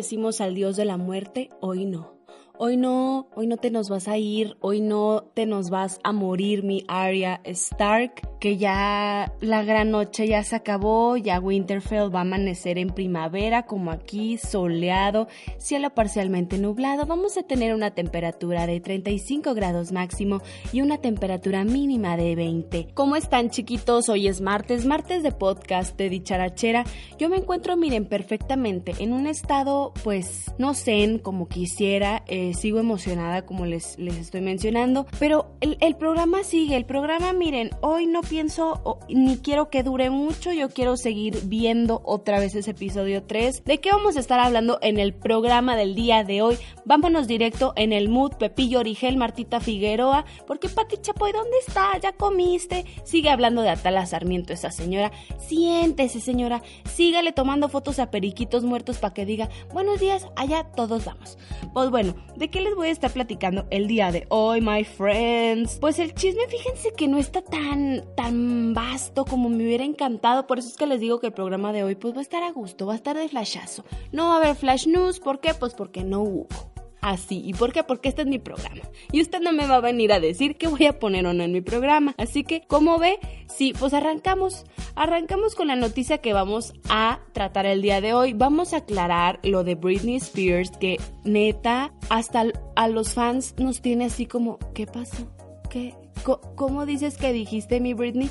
decimos al dios de la muerte? Hoy no hoy no, hoy no te nos vas a ir, hoy no te nos vas a morir, mi Arya Stark, que ya la gran noche ya se acabó, ya Winterfell va a amanecer en primavera, como aquí, soleado, cielo parcialmente nublado, vamos a tener una temperatura de 35 grados máximo y una temperatura mínima de 20. ¿Cómo están chiquitos? Hoy es martes, martes de podcast de dicharachera. Yo me encuentro, miren, perfectamente en un estado, pues, no sé, como quisiera, eh, sigo emocionada como les, les estoy mencionando, pero el, el, programa sigue, el programa miren, hoy no pienso ni quiero que dure mucho, yo quiero seguir viendo otra vez ese episodio 3. ¿De qué vamos a estar hablando en el programa del día de hoy? Vámonos directo en el mood, Pepillo Origel, Martita Figueroa, porque Pati Chapoy, ¿dónde está? ¿Ya comiste? Sigue hablando de Atala Sarmiento esa señora. Siéntese señora, sígale tomando fotos a periquitos muertos para que diga, buenos días, allá todos vamos. Pues bueno, ¿De qué les voy a estar platicando el día de hoy, my friends? Pues el chisme, fíjense que no está tan, tan vasto como me hubiera encantado. Por eso es que les digo que el programa de hoy pues va a estar a gusto, va a estar de flashazo. No va a haber flash news, ¿por qué? Pues porque no hubo así. ¿Y por qué? Porque este es mi programa. Y usted no me va a venir a decir que voy a poner o no en mi programa. Así que, como ve, sí, pues arrancamos. Arrancamos con la noticia que vamos a tratar el día de hoy. Vamos a aclarar lo de Britney Spears, que neta, hasta a los fans nos tiene así como, ¿qué pasó? ¿Qué? ¿Cómo dices que dijiste mi Britney?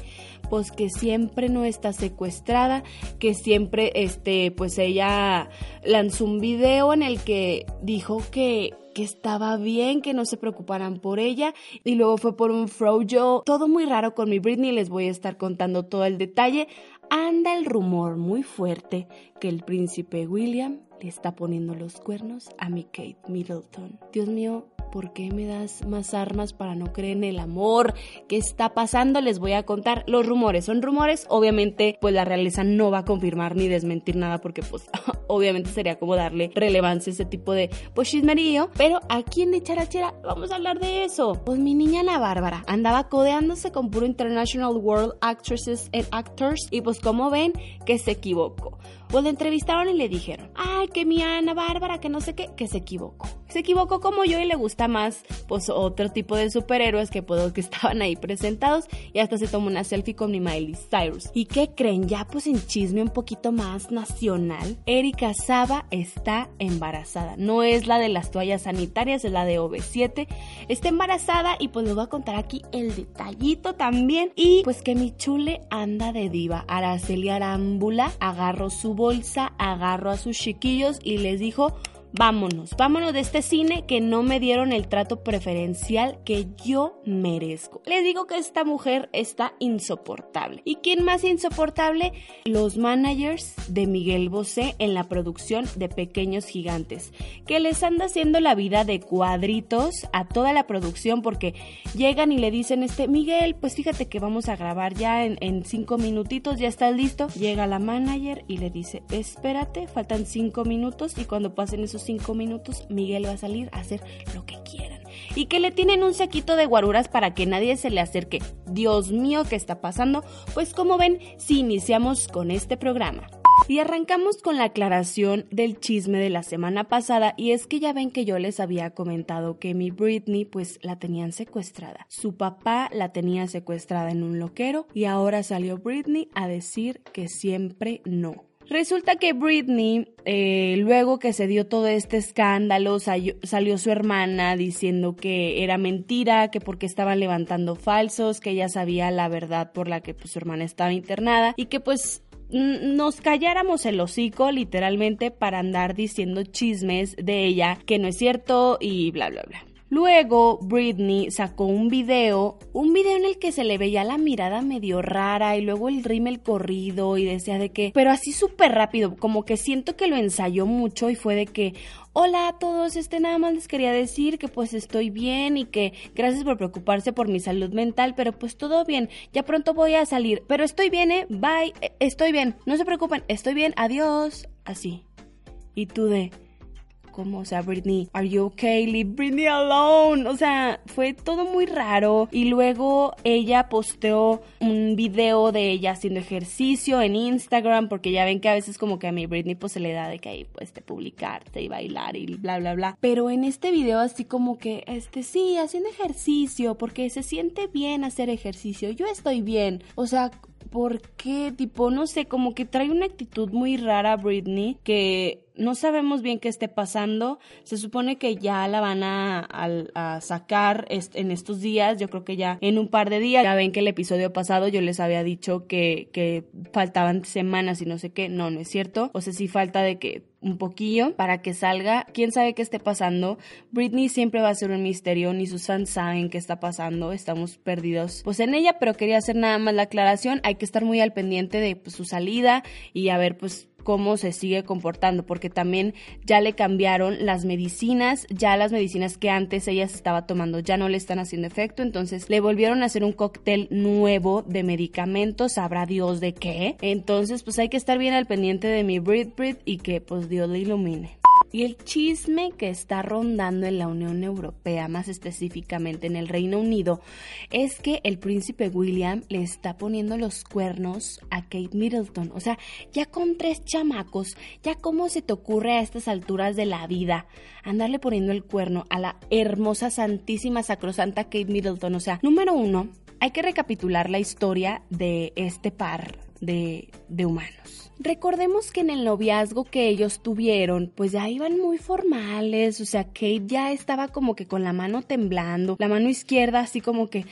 Pues que siempre no está secuestrada, que siempre, este, pues ella lanzó un video en el que dijo que que estaba bien, que no se preocuparan por ella y luego fue por un frojo. Todo muy raro con mi Britney, les voy a estar contando todo el detalle. Anda el rumor muy fuerte que el príncipe William le está poniendo los cuernos a mi Kate Middleton. Dios mío, ¿por qué me das más armas para no creer en el amor? ¿Qué está pasando? Les voy a contar los rumores. Son rumores, obviamente, pues la realeza no va a confirmar ni desmentir nada porque pues obviamente sería como darle relevancia a ese tipo de pues chismerío. Pero aquí en Dicharachera vamos a hablar de eso. Pues mi niña Ana Bárbara andaba codeándose con puro International World Actresses and Actors y pues como ven que se equivocó. Pues le entrevistaron y le dijeron, ay, que mi Ana Bárbara, que no sé qué, que se equivocó. Se equivocó como yo y le gusta más, pues, otro tipo de superhéroes que puedo que estaban ahí presentados y hasta se tomó una selfie con mi Miley Cyrus. ¿Y qué creen? Ya pues en chisme un poquito más nacional, Erika Saba está embarazada. No es la de las toallas sanitarias, es la de OV7. Está embarazada y pues les voy a contar aquí el detallito también. Y pues que mi chule anda de diva. Araceli Arámbula agarró su bolsa, agarró a sus chiquillos y les dijo, vámonos, vámonos de este cine que no me dieron el trato preferencial que yo merezco. Les digo que esta mujer está insoportable. ¿Y quién más insoportable? Los managers de Miguel Bosé en la producción de Pequeños Gigantes, que les anda haciendo la vida de cuadritos a toda la producción porque llegan y le dicen, este, Miguel, pues fíjate que vamos a grabar ya en, cinco minutitos, ya está listo. Llega la manager y le dice, espérate, faltan cinco minutos y cuando pasen esos cinco minutos, Miguel va a salir a hacer lo que quieran. Y que le tienen un saquito de guaruras para que nadie se le acerque. Dios mío, ¿qué está pasando? Pues como ven, si iniciamos con este programa. Y arrancamos con la aclaración del chisme de la semana pasada y es que ya ven que yo les había comentado que mi Britney pues la tenían secuestrada. Su papá la tenía secuestrada en un loquero y ahora salió Britney a decir que siempre no. Resulta que Britney, eh, luego que se dio todo este escándalo, salió, su hermana diciendo que era mentira, que porque estaban levantando falsos, que ella sabía la verdad por la que pues, su hermana estaba internada y que pues nos calláramos el hocico literalmente para andar diciendo chismes de ella que no es cierto y bla bla bla. Luego Britney sacó un video, un video en el que se le veía la mirada medio rara y luego el rímel corrido y decía de que, pero así súper rápido, como que siento que lo ensayó mucho y fue de que, hola a todos, este nada más les quería decir que pues estoy bien y que gracias por preocuparse por mi salud mental, pero pues todo bien, ya pronto voy a salir, pero estoy bien, eh, bye, eh, estoy bien, no se preocupen, estoy bien, adiós, así. Y tú de... ¿cómo? O sea, Britney, ¿are you okay? Leave Britney alone. O sea, fue todo muy raro. Y luego ella posteó un video de ella haciendo ejercicio en Instagram, porque ya ven que a veces como que a mi Britney pues se le da de que ahí pues de publicarte y bailar y bla bla bla. Pero en este video así como que, este sí, haciendo ejercicio, porque se siente bien hacer ejercicio. Yo estoy bien. O sea, ¿por qué? Tipo, no sé, como que trae una actitud muy rara Britney que no sabemos bien qué esté pasando. Se supone que ya la van a, sacar en estos días. Yo creo que ya en un par de días. Ya ven que el episodio pasado yo les había dicho que, que faltaban semanas y no sé qué. No, no es cierto. O sea, sí falta de que un poquillo para que salga. Quién sabe qué esté pasando. Britney siempre va a ser un misterio, ni sus fans saben qué está pasando. Estamos perdidos pues en ella, pero quería hacer nada más la aclaración. Hay que estar muy al pendiente de pues, su salida y a ver pues cómo se sigue comportando, porque también ya le cambiaron las medicinas, ya las medicinas que antes ella estaba tomando ya no le están haciendo efecto, entonces le volvieron a hacer un cóctel nuevo de medicamentos, sabrá Dios de qué. Entonces, pues hay que estar bien al pendiente de mi Brit Brit y que pues Dios le ilumine. Y el chisme que está rondando en la Unión Europea, más específicamente en el Reino Unido, es que el príncipe William le está poniendo los cuernos a Kate Middleton. O sea, ya con tres chamacos, ya cómo se te ocurre a estas alturas de la vida andarle poniendo el cuerno a la hermosa, santísima, sacrosanta Kate Middleton. O sea, número uno, hay que recapitular la historia de este par de, humanos. Recordemos que en el noviazgo que ellos tuvieron, pues ya iban muy formales, o sea, Kate ya estaba como que con la mano temblando, la mano izquierda así como que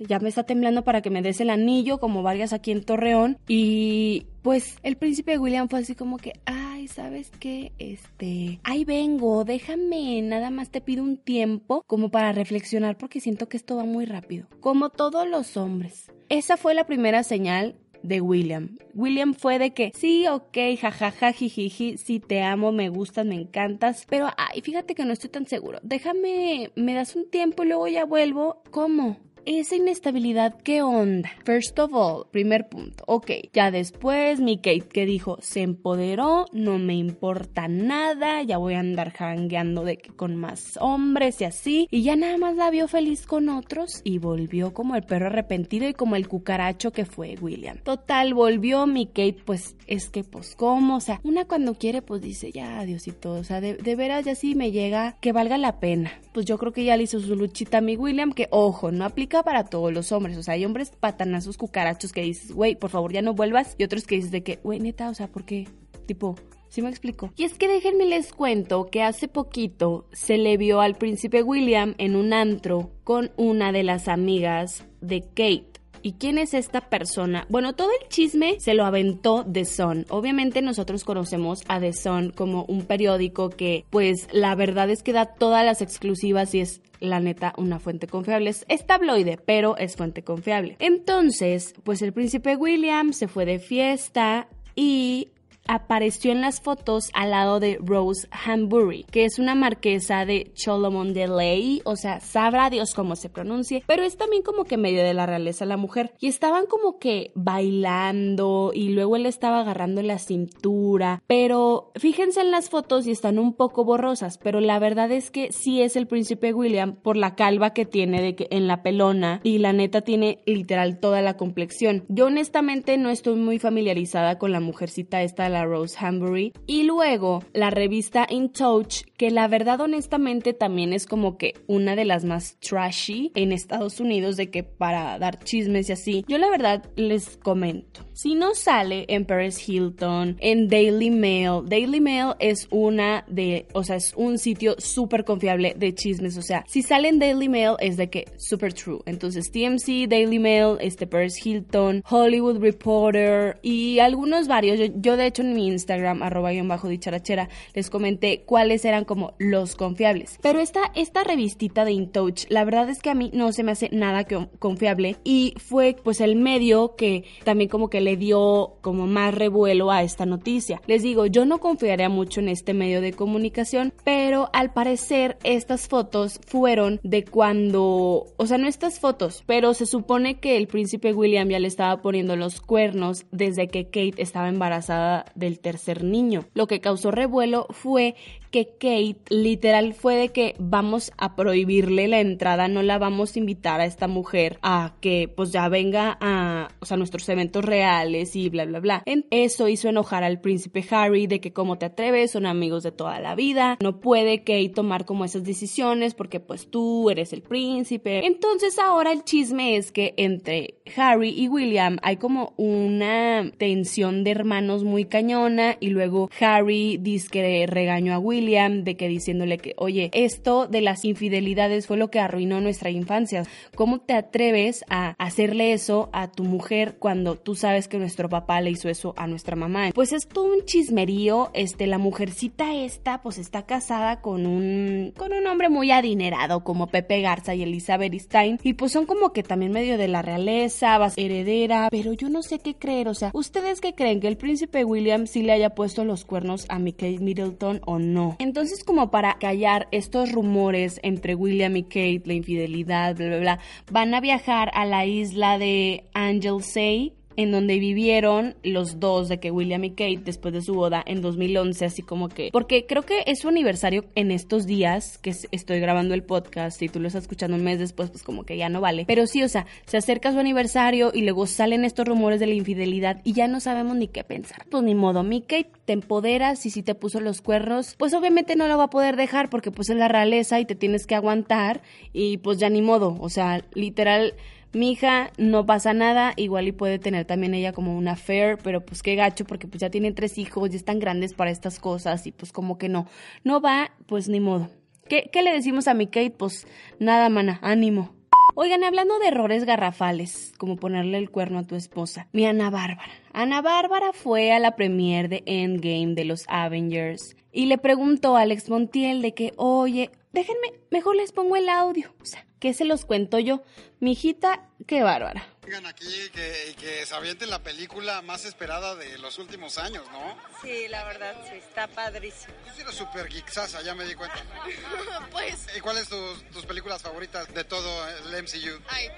ya me está temblando para que me des el anillo, como varias aquí en Torreón. Y pues el príncipe William fue así como que, ay, ¿sabes qué? Este, ahí vengo, déjame, nada más te pido un tiempo como para reflexionar porque siento que esto va muy rápido. Como todos los hombres. Esa fue la primera señal de William. William fue de que sí, ok, jajaja, jijiji, sí te amo, me gustas, me encantas, pero ay, fíjate que no estoy tan seguro. Déjame, me das un tiempo y luego ya vuelvo. ¿Cómo? Esa inestabilidad, ¿qué onda? First of all, primer punto. Ok, ya después mi Kate que dijo, se empoderó, no me importa nada, ya voy a andar jangueando de que con más hombres y así. Y ya nada más la vio feliz con otros y volvió como el perro arrepentido y como el cucaracho que fue William. Total, volvió mi Kate, pues es que pues cómo, o sea, una cuando quiere pues dice ya todo, o sea, de, de veras ya sí me llega que valga la pena. Pues yo creo que ya le hizo su luchita a mi William, que ojo, no aplica para todos los hombres. O sea, hay hombres patanazos cucarachos que dices, güey, por favor ya no vuelvas. Y otros que dices de que, güey, neta, o sea, ¿por qué? Tipo, ¿Sí me explico? Y es que déjenme les cuento que hace poquito se le vio al príncipe William en un antro con una de las amigas de Kate. ¿Y quién es esta persona? Bueno, todo el chisme se lo aventó The Sun. Obviamente nosotros conocemos a The Sun como un periódico que pues la verdad es que da todas las exclusivas y es la neta una fuente confiable. Es tabloide, pero es fuente confiable. Entonces, pues el príncipe William se fue de fiesta y apareció en las fotos al lado de Rose Hambury, que es una marquesa de Cholmondeley, o sea, sabrá Dios cómo se pronuncie, pero es también como que medio de la realeza la mujer. Y estaban como que bailando y luego él estaba agarrando la cintura, pero fíjense en las fotos y están un poco borrosas, pero la verdad es que sí es el príncipe William por la calva que tiene de que en la pelona y la neta tiene literal toda la complexión. Yo honestamente no estoy muy familiarizada con la mujercita esta de la Rose Hambury. Y luego la revista In Touch, que la verdad honestamente también es como que una de las más trashy en Estados Unidos de que para dar chismes y así. Yo la verdad les comento. Si no sale en Paris Hilton, en Daily Mail, Daily Mail es una de, o sea, es un sitio súper confiable de chismes. O sea, si sale en Daily Mail es de que super true. Entonces TMC, Daily Mail, este Paris Hilton, Hollywood Reporter y algunos varios. Yo, yo de hecho en mi Instagram, arroba guion bajo dicharachera, les comenté cuáles eran como los confiables. Pero esta, esta revistita de InTouch, la verdad es que a mí no se me hace nada confiable y fue pues el medio que también como que le dio como más revuelo a esta noticia. Les digo, yo no confiaría mucho en este medio de comunicación, pero al parecer estas fotos fueron de cuando, o sea, no estas fotos, pero se supone que el príncipe William ya le estaba poniendo los cuernos desde que Kate estaba embarazada del tercer niño. Lo que causó revuelo fue que Kate literal fue de que vamos a prohibirle la entrada, no la vamos a invitar a esta mujer a que pues ya venga a, o sea, nuestros eventos reales y bla, bla, bla. En eso hizo enojar al príncipe Harry de que cómo te atreves, son amigos de toda la vida, no puede Kate tomar como esas decisiones porque pues tú eres el príncipe. Entonces ahora el chisme es que entre Harry y William hay como una tensión de hermanos muy cañona y luego Harry dice que regañó a William de que diciéndole que, oye, esto de las infidelidades fue lo que arruinó nuestra infancia. ¿Cómo te atreves a hacerle eso a tu mujer cuando tú sabes que nuestro papá le hizo eso a nuestra mamá? Pues es todo un chismerío, este, la mujercita esta, pues está casada con un, con un hombre muy adinerado como Pepe Garza y Elizabeth Stein, y pues son como que también medio de la realeza, heredera, pero yo no sé qué creer, o sea, ¿ustedes qué creen? ¿Que el príncipe William sí le haya puesto los cuernos a Mickey Middleton o no? Entonces, como para callar estos rumores entre William y Kate, la infidelidad, bla, bla, bla, van a viajar a la isla de Anglesey en donde vivieron los dos de que William y Kate después de su boda en 2011, así como que, porque creo que es su aniversario en estos días que estoy grabando el podcast y tú lo estás escuchando un mes después, pues como que ya no vale. Pero sí, o sea, se acerca su aniversario y luego salen estos rumores de la infidelidad y ya no sabemos ni qué pensar. Pues ni modo, mi Kate te empoderas y si te puso los cuernos, pues obviamente no lo va a poder dejar porque pues es la realeza y te tienes que aguantar y pues ya ni modo, o sea, literal mi hija no pasa nada, igual y puede tener también ella como una affair, pero pues qué gacho porque pues ya tiene tres hijos, y están grandes para estas cosas y pues como que no, no va, pues ni modo. ¿Qué, qué le decimos a mi Kate? Pues nada, mana, ánimo. Oigan, hablando de errores garrafales, como ponerle el cuerno a tu esposa, mi Ana Bárbara. Ana Bárbara fue a la premiere de Endgame de los Avengers y le preguntó a Alex Montiel de que, oye, déjenme, mejor les pongo el audio. O sea, ¿qué se los cuento yo? Mi hijita, qué bárbara. Vengan aquí y que, que se avienten la película más esperada de los últimos años, ¿no? Sí, la verdad, sí, está padrísimo. Tú eres súper geeksasa, ya me di cuenta. pues... ¿Y cuáles tus, tus películas favoritas de todo el MCU? Ay,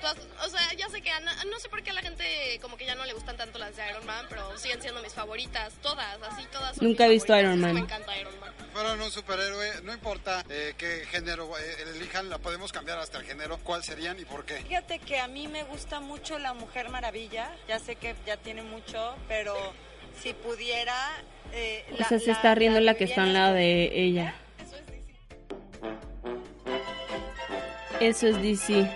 o sea, ya sé que no, sé por qué a la gente como que ya no le gustan tanto las de Iron Man, pero siguen siendo mis favoritas, todas, así todas. Nunca he visto Iron Man. Me encanta Iron Man. Fueron un superhéroe, no importa eh, qué género eh, elijan, la podemos cambiar hasta el género. ¿Cuál serían y por qué? Fíjate que a mí me gusta mucho la Mujer Maravilla. Ya sé que ya tiene mucho, pero si pudiera. Eh, o sea, se está riendo la, que está al lado de ella. Eso es DC. Eso es DC.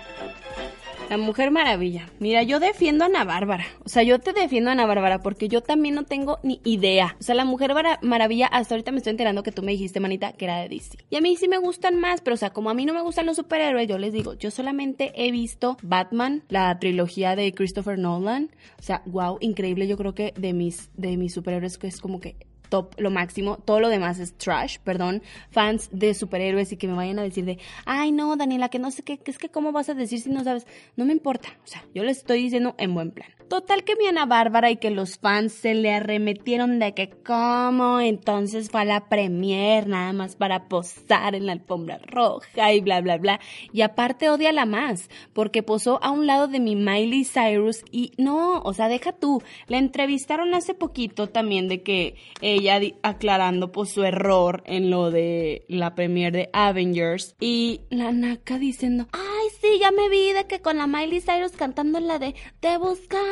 La Mujer Maravilla. Mira, yo defiendo a Ana Bárbara. O sea, yo te defiendo a Ana Bárbara porque yo también no tengo ni idea. O sea, la Mujer Maravilla, hasta ahorita me estoy enterando que tú me dijiste, manita, que era de DC. Y a mí sí me gustan más, pero o sea, como a mí no me gustan los superhéroes, yo les digo, yo solamente he visto Batman, la trilogía de Christopher Nolan. O sea, wow, increíble. Yo creo que de mis, de mis superhéroes que es como que top, lo máximo. Todo lo demás es trash, perdón. Fans de superhéroes y que me vayan a decir de, ay no, Daniela, que no sé qué, es que cómo vas a decir si no sabes. No me importa. O sea, yo le estoy diciendo en buen plan. Total que mi Ana Bárbara y que los fans se le arremetieron de que cómo entonces fue a la premier nada más para posar en la alfombra roja y bla bla bla. Y aparte odia la más porque posó a un lado de mi Miley Cyrus y no, o sea, deja tú. La entrevistaron hace poquito también de que ella aclarando pues su error en lo de la premier de Avengers y la Naka diciendo, ay sí, ya me vi de que con la Miley Cyrus cantando la de Te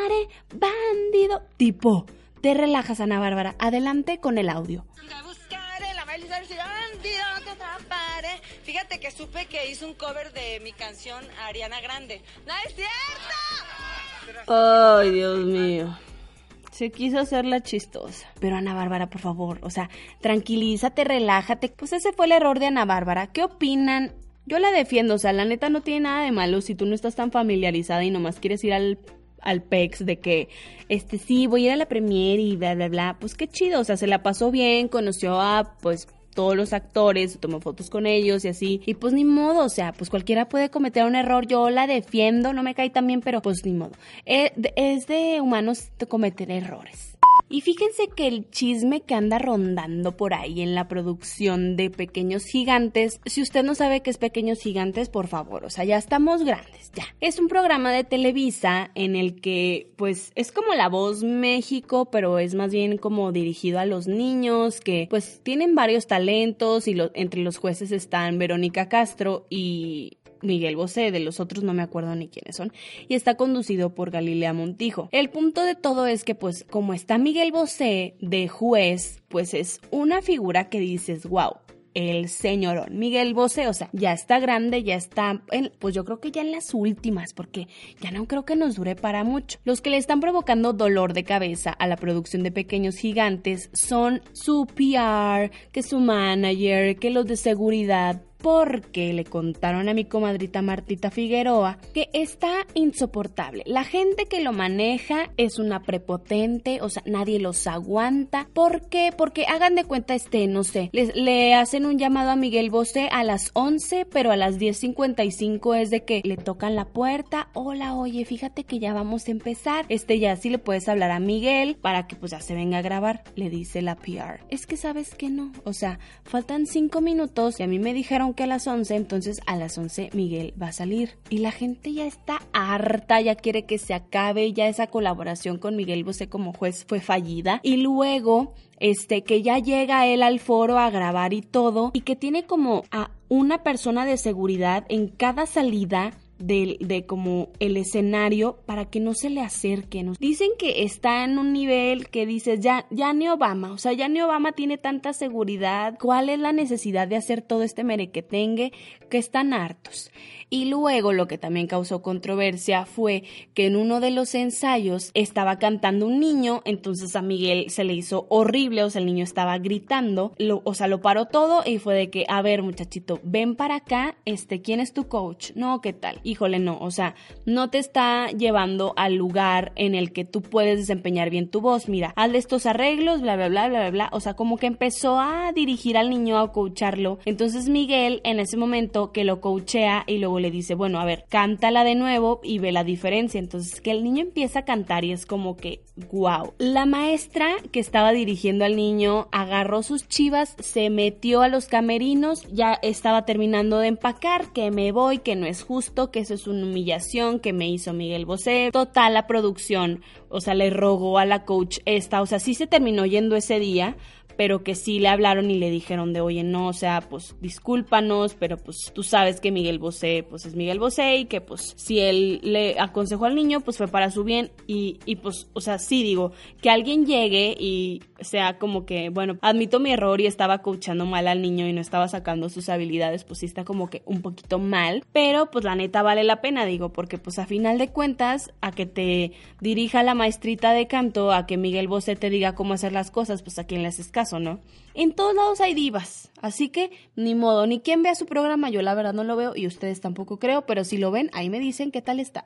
buscaré, bandido. Tipo, te relajas Ana Bárbara, adelante con el audio. Fíjate que supe que hizo un cover de mi canción Ariana Grande. ¡No es cierto! Ay, Dios mío. Se quiso hacer la chistosa. Pero Ana Bárbara, por favor, o sea, tranquilízate, relájate. Pues ese fue el error de Ana Bárbara. ¿Qué opinan? Yo la defiendo, o sea, la neta no tiene nada de malo si tú no estás tan familiarizada y nomás quieres ir al al PEX de que, este, sí, voy a ir a la premier y bla, bla, bla. Pues qué chido, o sea, se la pasó bien, conoció a, pues, todos los actores, tomó fotos con ellos y así. Y pues ni modo, o sea, pues cualquiera puede cometer un error. Yo la defiendo, no me cae tan bien, pero pues ni modo. Eh, es de humanos cometer errores. Y fíjense que el chisme que anda rondando por ahí en la producción de Pequeños Gigantes, si usted no sabe qué es Pequeños Gigantes, por favor, o sea, ya estamos grandes, ya. Es un programa de Televisa en el que, pues, es como La Voz México, pero es más bien como dirigido a los niños que, pues, tienen varios talentos y entre los jueces están Verónica Castro y Miguel Bosé, de los otros no me acuerdo ni quiénes son, y está conducido por Galilea Montijo. El punto de todo es que pues como está Miguel Bosé de juez, pues es una figura que dices, wow, el señorón Miguel Bosé, o sea, ya está grande, ya está, pues yo creo que ya en las últimas, porque ya no creo que nos dure para mucho. Los que le están provocando dolor de cabeza a la producción de Pequeños Gigantes son su PR, que su manager, que los de seguridad, porque le contaron a mi comadrita Martita Figueroa que está insoportable. La gente que lo maneja es una prepotente, o sea, nadie los aguanta. ¿Por qué? Porque hagan de cuenta este, no sé, le hacen un llamado a Miguel Bosé a las 11, pero a las 10.55 es de que le tocan la puerta. Hola, oye, fíjate que ya vamos a empezar. Este ya sí le puedes hablar a Miguel para que pues ya se venga a grabar, le dice la PR. Es que sabes que no, o sea, faltan 5 minutos y a mí me dijeron que a las 11, entonces a las 11 Miguel va a salir. Y la gente ya está harta, ya quiere que se acabe, ya esa colaboración con Miguel Bosé como juez fue fallida. Y luego, este, que ya llega él al foro a grabar y todo, y que tiene como a una persona de seguridad en cada salida de, de, como el escenario para que no se le acerquen. Dicen que está en un nivel que dices, ya, ya ni Obama, o sea, ya ni Obama tiene tanta seguridad, ¿cuál es la necesidad de hacer todo este merequetengue? Que están hartos. Y luego lo que también causó controversia fue que en uno de los ensayos estaba cantando un niño, entonces a Miguel se le hizo horrible, o sea, el niño estaba gritando, lo, o sea, lo paró todo y fue de que, a ver, muchachito, ven para acá, este, ¿quién es tu coach? No, ¿qué tal? Híjole, no, o sea, no te está llevando al lugar en el que tú puedes desempeñar bien tu voz. Mira, hazle estos arreglos, bla, bla, bla, bla, bla, bla. O sea, como que empezó a dirigir al niño a coacharlo. Entonces Miguel, en ese momento que lo coachea y luego le dice, bueno, a ver, cántala de nuevo y ve la diferencia. Entonces que el niño empieza a cantar y es como que, wow. La maestra que estaba dirigiendo al niño agarró sus chivas, se metió a los camerinos, ya estaba terminando de empacar, que me voy, que no es justo, que eso es una humillación que me hizo Miguel Bosé. Total, la producción, o sea, le rogó a la coach esta, o sea, sí se terminó yendo ese día, pero que sí le hablaron y le dijeron de, oye, no, o sea, pues discúlpanos, pero pues tú sabes que Miguel Bosé, pues es Miguel Bosé y que pues si él le aconsejó al niño, pues fue para su bien y, y pues, o sea, sí digo, que alguien llegue y sea como que, bueno, admito mi error y estaba coachando mal al niño y no estaba sacando sus habilidades, pues sí está como que un poquito mal, pero pues la neta vale la pena, digo, porque pues a final de cuentas, a que te dirija la maestrita de canto, a que Miguel Bosé te diga cómo hacer las cosas, pues a quien le haces caso no? En todos lados hay divas, así que ni modo, ni quien vea su programa, yo la verdad no lo veo y ustedes tampoco creo, pero si lo ven, ahí me dicen qué tal está.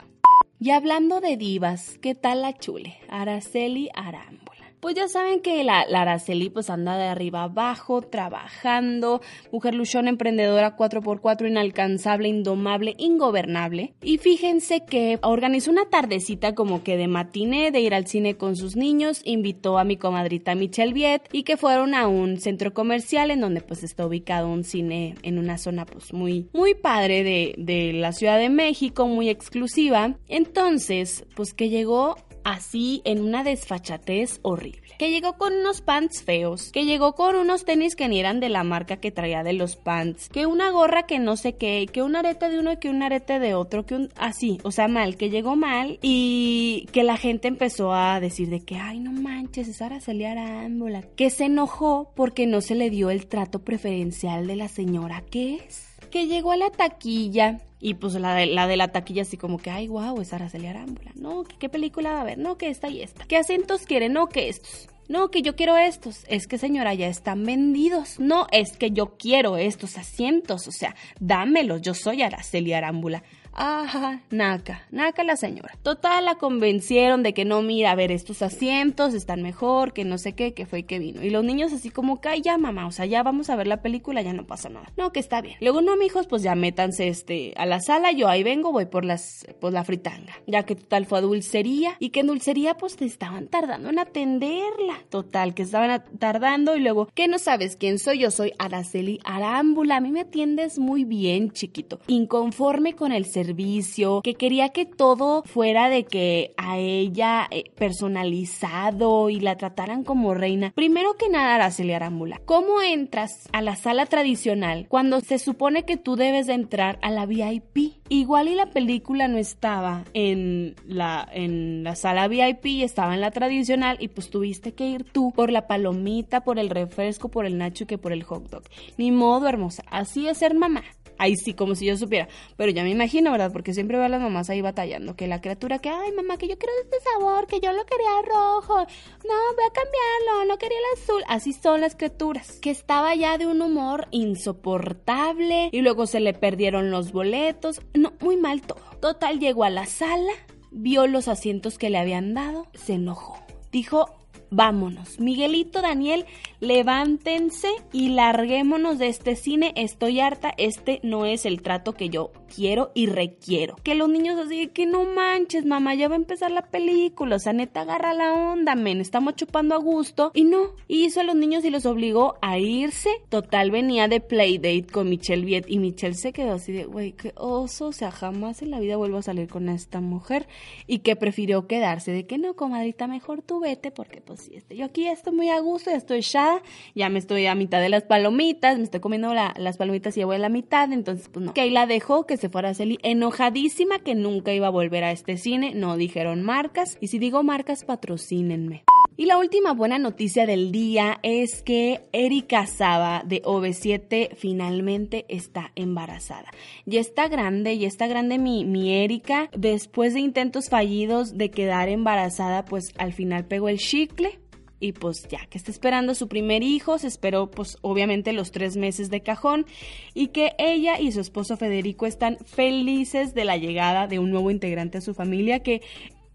Y hablando de divas, ¿qué tal la chule? Araceli Arámbula. Pues ya saben que la, Araceli pues anda de arriba abajo, trabajando, mujer luchona, emprendedora 4x4, inalcanzable, indomable, ingobernable. Y fíjense que organizó una tardecita como que de matiné de ir al cine con sus niños, invitó a mi comadrita Michelle Viet y que fueron a un centro comercial en donde pues está ubicado un cine en una zona pues muy, muy padre de, de la Ciudad de México, muy exclusiva. Entonces, pues que llegó así en una desfachatez horrible. Que llegó con unos pants feos, que llegó con unos tenis que ni eran de la marca que traía de los pants, que una gorra que no sé qué, que un arete de uno y que un arete de otro, que un así, o sea, mal, que llegó mal y que la gente empezó a decir de que, ay, no manches, es Araceli Arámbula, que se enojó porque no se le dio el trato preferencial de la señora que es que llegó a la taquilla y pues la de, la de la taquilla así como que, ay, wow, es Araceli Arámbula. No, ¿qué película va a ver? No, que esta y esta. ¿Qué acentos quiere? No, que estos. No, que yo quiero estos. Es que señora, ya están vendidos. No, es que yo quiero estos asientos. O sea, dámelos. Yo soy Araceli Arámbula. Ajá, naca, naca la señora. Total, la convencieron de que no, mira, a ver, estos asientos están mejor, que no sé qué, que fue que vino. Y los niños así como, que ya mamá, o sea, ya vamos a ver la película, ya no pasa nada. No, que está bien. Luego, no, mijos, pues ya métanse este, a la sala, yo ahí vengo, voy por las, por la fritanga. Ya que total fue a dulcería y que en dulcería pues te estaban tardando en atenderla. Total, que estaban tardando y luego, ¿qué no sabes quién soy? Yo soy Araceli Arámbula. A mí me atiendes muy bien, chiquito. Inconforme con el que quería que todo fuera de que a ella eh, personalizado y la trataran como reina. Primero que nada, Araceli Arámbula, ¿cómo entras a la sala tradicional cuando se supone que tú debes de entrar a la VIP? Igual y la película no estaba en la, en la sala VIP, estaba en la tradicional y pues tuviste que ir tú por la palomita, por el refresco, por el nacho que por el hot dog. Ni modo, hermosa. Así es ser mamá. Ahí sí, como si yo supiera. Pero ya me imagino, ¿verdad? Porque siempre veo a las mamás ahí batallando. Que la criatura que, ay, mamá, que yo quiero este sabor, que yo lo quería rojo. No, voy a cambiarlo, no quería el azul. Así son las criaturas. Que estaba ya de un humor insoportable y luego se le perdieron los boletos. No, muy mal todo. Total, llegó a la sala, vio los asientos que le habían dado, se enojó. Dijo, vámonos. Miguelito, Daniel, levántense y larguémonos de este cine. Estoy harta, este no es el trato que yo quiero y requiero. Que los niños así, que no manches, mamá, ya va a empezar la película. O sea, neta, agarra la onda, men. Estamos chupando a gusto. Y no, hizo a los niños y los obligó a irse. Total, venía de Playdate con Michelle Viet y Michelle se quedó así de, güey, qué oso. O sea, jamás en la vida vuelvo a salir con esta mujer. Y que prefirió quedarse de que no, comadrita, mejor tú vete porque pues sí, este, yo aquí estoy muy a gusto, ya estoy ya, ya me estoy a mitad de las palomitas, me estoy comiendo las palomitas y ya a la mitad, entonces pues no. Que ahí la dejó, que se fuera a Celi, enojadísima que nunca iba a volver a este cine, no dijeron marcas, y si digo marcas, patrocínenme. Y la última buena noticia del día es que Erika Saba de OV7 finalmente está embarazada. Ya está grande, ya está grande mi, mi Erika. Después de intentos fallidos de quedar embarazada, pues al final pegó el chicle y pues ya que está esperando su primer hijo, se esperó pues obviamente los tres meses de cajón y que ella y su esposo Federico están felices de la llegada de un nuevo integrante a su familia que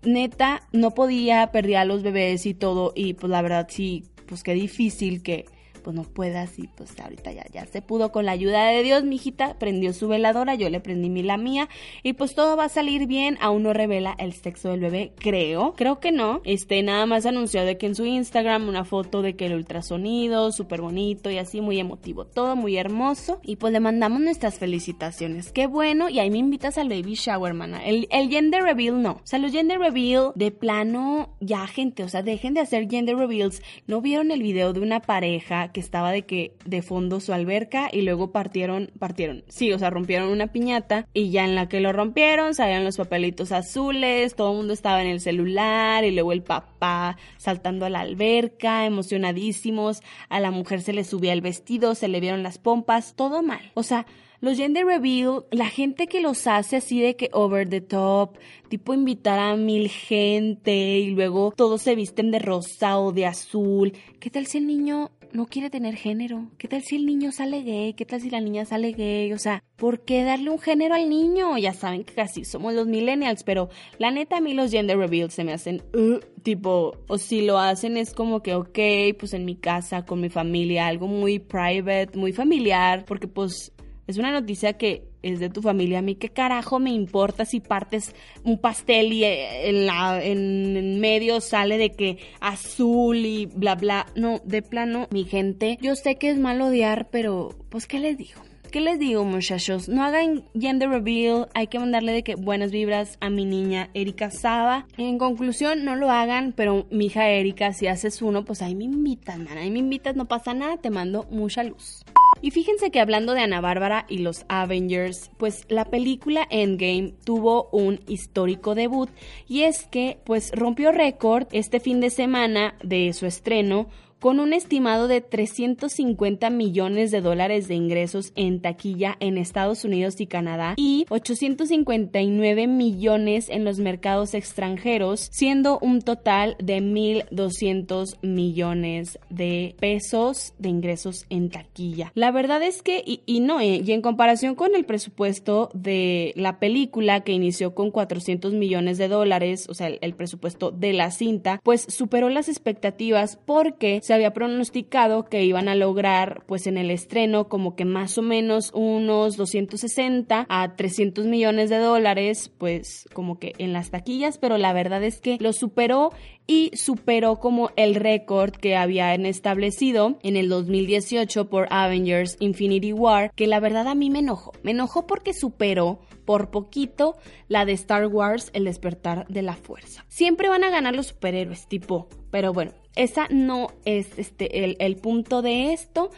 neta, no podía, perdía a los bebés y todo, y pues la verdad sí, pues qué difícil que pues no puedas y pues ahorita ya, ya se pudo con la ayuda de Dios, mi hijita prendió su veladora, yo le prendí mi la mía y pues todo va a salir bien, aún no revela el sexo del bebé, creo, creo que no, este nada más anunció de que en su Instagram una foto de que el ultrasonido, súper bonito y así muy emotivo, todo muy hermoso y pues le mandamos nuestras felicitaciones, qué bueno y ahí me invitas al baby shower, mana, el, el gender reveal no, o sea, los gender reveal de plano ya gente, o sea, dejen de hacer gender reveals, no vieron el video de una pareja que estaba de que de fondo su alberca y luego partieron, partieron, sí, o sea, rompieron una piñata y ya en la que lo rompieron salían los papelitos azules, todo el mundo estaba en el celular y luego el papá saltando a la alberca, emocionadísimos, a la mujer se le subía el vestido, se le vieron las pompas, todo mal. O sea, los gender reveal, la gente que los hace así de que over the top, tipo invitar a mil gente y luego todos se visten de rosa o de azul. ¿Qué tal si el niño no quiere tener género? ¿Qué tal si el niño sale gay? ¿Qué tal si la niña sale gay? O sea, ¿por qué darle un género al niño? Ya saben que casi somos los millennials, pero la neta a mí los gender reveals se me hacen uh, tipo, o si lo hacen es como que, ok, pues en mi casa, con mi familia, algo muy private, muy familiar, porque pues es una noticia que es de tu familia. A mí qué carajo me importa si partes un pastel y eh, en, la, en medio sale de que azul y bla bla. No, de plano, mi gente, yo sé que es mal odiar, pero pues ¿qué les digo? ¿Qué les digo, muchachos? No hagan gender reveal. Hay que mandarle de que buenas vibras a mi niña Erika Saba. En conclusión, no lo hagan, pero mi hija Erika, si haces uno, pues ahí me invitas, man. Ahí me invitas, no pasa nada. Te mando mucha luz. Y fíjense que hablando de Ana Bárbara y los Avengers, pues la película Endgame tuvo un histórico debut. Y es que pues rompió récord este fin de semana de su estreno con un estimado de 350 millones de dólares de ingresos en taquilla en Estados Unidos y Canadá y 859 millones en los mercados extranjeros, siendo un total de 1.200 millones de pesos de ingresos en taquilla. La verdad es que, y, no, eh, y en comparación con el presupuesto de la película que inició con 400 millones de dólares, o sea, el, presupuesto de la cinta, pues superó las expectativas porque se había pronosticado que iban a lograr, pues en el estreno, como que más o menos unos 260 a 300 millones de dólares, pues como que en las taquillas, pero la verdad es que lo superó y superó como el récord que habían establecido en el 2018 por Avengers Infinity War, que la verdad a mí me enojó. Me enojó porque superó por poquito la de Star Wars El despertar de la fuerza. Siempre van a ganar los superhéroes, tipo, pero bueno, esa no es este el, el punto de esto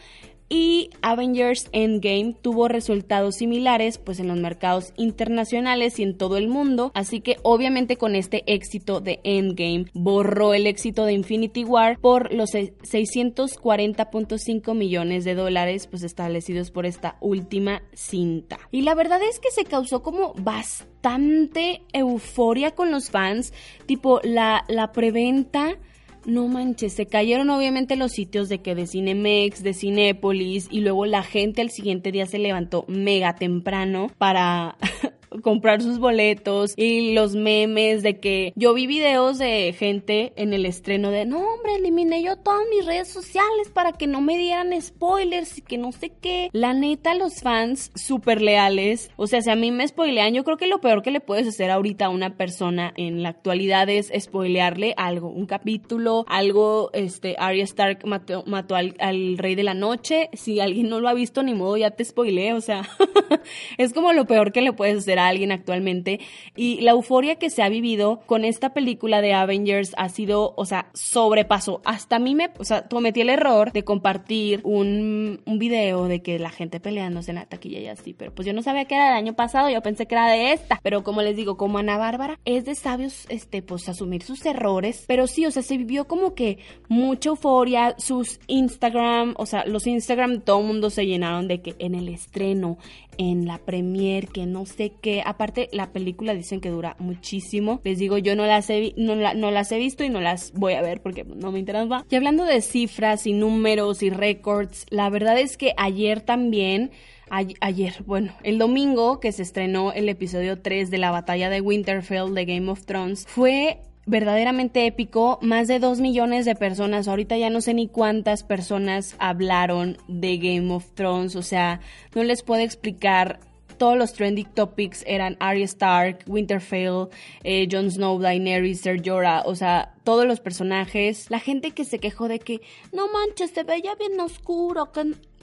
y Avengers Endgame tuvo resultados similares pues en los mercados internacionales y en todo el mundo, así que obviamente con este éxito de Endgame borró el éxito de Infinity War por los 640.5 millones de dólares pues establecidos por esta última cinta. Y la verdad es que se causó como bastante euforia con los fans, tipo la, la preventa no manches, se cayeron obviamente los sitios de que de Cinemex, de Cinépolis y luego la gente al siguiente día se levantó mega temprano para comprar sus boletos y los memes de que yo vi videos de gente en el estreno de no hombre eliminé yo todas mis redes sociales para que no me dieran spoilers y que no sé qué la neta los fans súper leales o sea si a mí me spoilean yo creo que lo peor que le puedes hacer ahorita a una persona en la actualidad es spoilearle algo un capítulo algo este Arya Stark mató, mató al, al rey de la noche. Si alguien no lo ha visto ni modo ya te spoileé o sea es como lo peor que le puedes hacer a alguien actualmente. Y la euforia que se ha vivido con esta película de Avengers ha sido, o sea, sobrepaso. Hasta a mí me, o sea, cometí el error de compartir un, un video de que la gente peleándose en la taquilla y así. Pero pues yo no sabía que era del año pasado, yo pensé que era de esta. Pero como les digo, como Ana Bárbara, es de sabios, este, pues asumir sus errores. Pero sí, o sea, se vivió como que mucha euforia. Sus Instagram, o sea, los Instagram, todo el mundo se llenaron de que en el estreno, en la premiere, que no sé qué. Aparte, la película dicen que dura muchísimo. Les digo, yo no las he, no, las he visto y no las voy a ver porque no me interesa. Y hablando de cifras y números y récords, la verdad es que ayer también ayer, bueno, el domingo que se estrenó el episodio 3 de la batalla de Winterfell de Game of Thrones, fue verdaderamente épico. Más de dos millones de personas, ahorita ya no sé ni cuántas personas hablaron de Game of Thrones, o sea, no les puedo explicar. Todos los trending topics eran Arya Stark, Winterfell, eh, Jon Snow, Daenerys, Ser Jorah, o sea, todos los personajes. La gente que se quejó de que, no manches, se veía bien oscuro.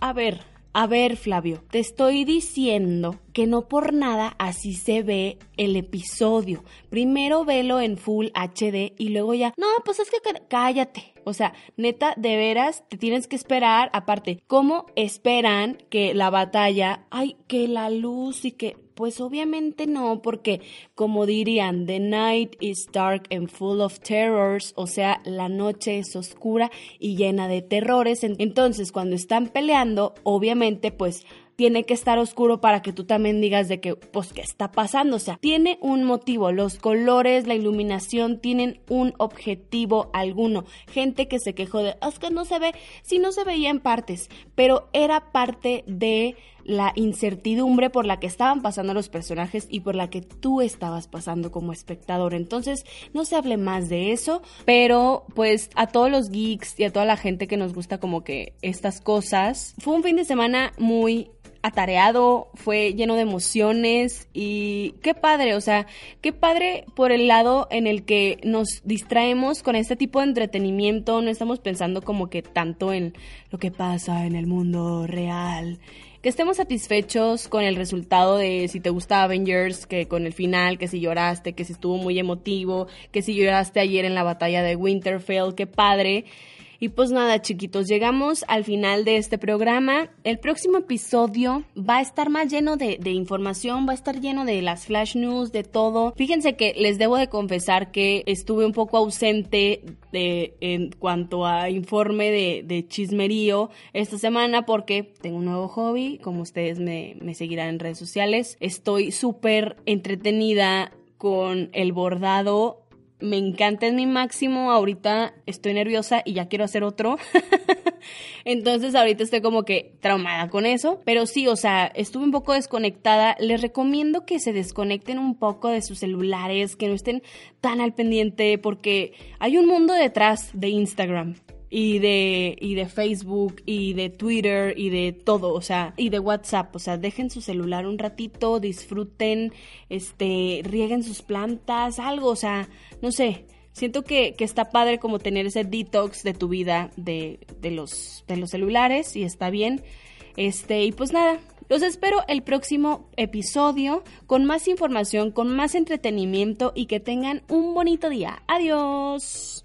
A ver, a ver, Flavio, te estoy diciendo que no por nada así se ve el episodio. Primero velo en Full HD y luego ya, no, pues es que cállate. O sea, neta, de veras, te tienes que esperar. Aparte, ¿cómo esperan que la batalla, ay, que la luz y que pues obviamente no, porque como dirían, the night is dark and full of terrors, o sea, la noche es oscura y llena de terrores. Entonces, cuando están peleando, obviamente, pues tiene que estar oscuro para que tú también digas de que, pues, ¿qué está pasando? O sea, tiene un motivo. Los colores, la iluminación tienen un objetivo alguno. Gente que se quejó de, es que no se ve, sí no se veía en partes, pero era parte de la incertidumbre por la que estaban pasando los personajes y por la que tú estabas pasando como espectador. Entonces, no se hable más de eso, pero pues a todos los geeks y a toda la gente que nos gusta como que estas cosas, fue un fin de semana muy atareado, fue lleno de emociones y qué padre, o sea, qué padre por el lado en el que nos distraemos con este tipo de entretenimiento, no estamos pensando como que tanto en lo que pasa en el mundo real que estemos satisfechos con el resultado de si te gusta Avengers, que con el final, que si lloraste, que si estuvo muy emotivo, que si lloraste ayer en la batalla de Winterfell, qué padre. Y pues nada, chiquitos, llegamos al final de este programa. El próximo episodio va a estar más lleno de, información, va a estar lleno de las flash news, de todo. Fíjense que les debo de confesar que estuve un poco ausente de, en cuanto a informe de, chismerío esta semana porque tengo un nuevo hobby, como ustedes me, me seguirán en redes sociales. Estoy súper entretenida con el bordado me encanta, es mi máximo. Ahorita estoy nerviosa y ya quiero hacer otro. Entonces ahorita estoy como que traumada con eso. Pero sí, o sea, estuve un poco desconectada. Les recomiendo que se desconecten un poco de sus celulares, que no estén tan al pendiente porque hay un mundo detrás de Instagram y de, y de Facebook y de Twitter y de todo, o sea, y de WhatsApp, o sea, dejen su celular un ratito, disfruten, este, rieguen sus plantas, algo, o sea, no sé, siento que, que, está padre como tener ese detox de tu vida de, de, los, de los celulares y está bien. Este, y pues nada, los espero el próximo episodio con más información, con más entretenimiento y que tengan un bonito día. Adiós.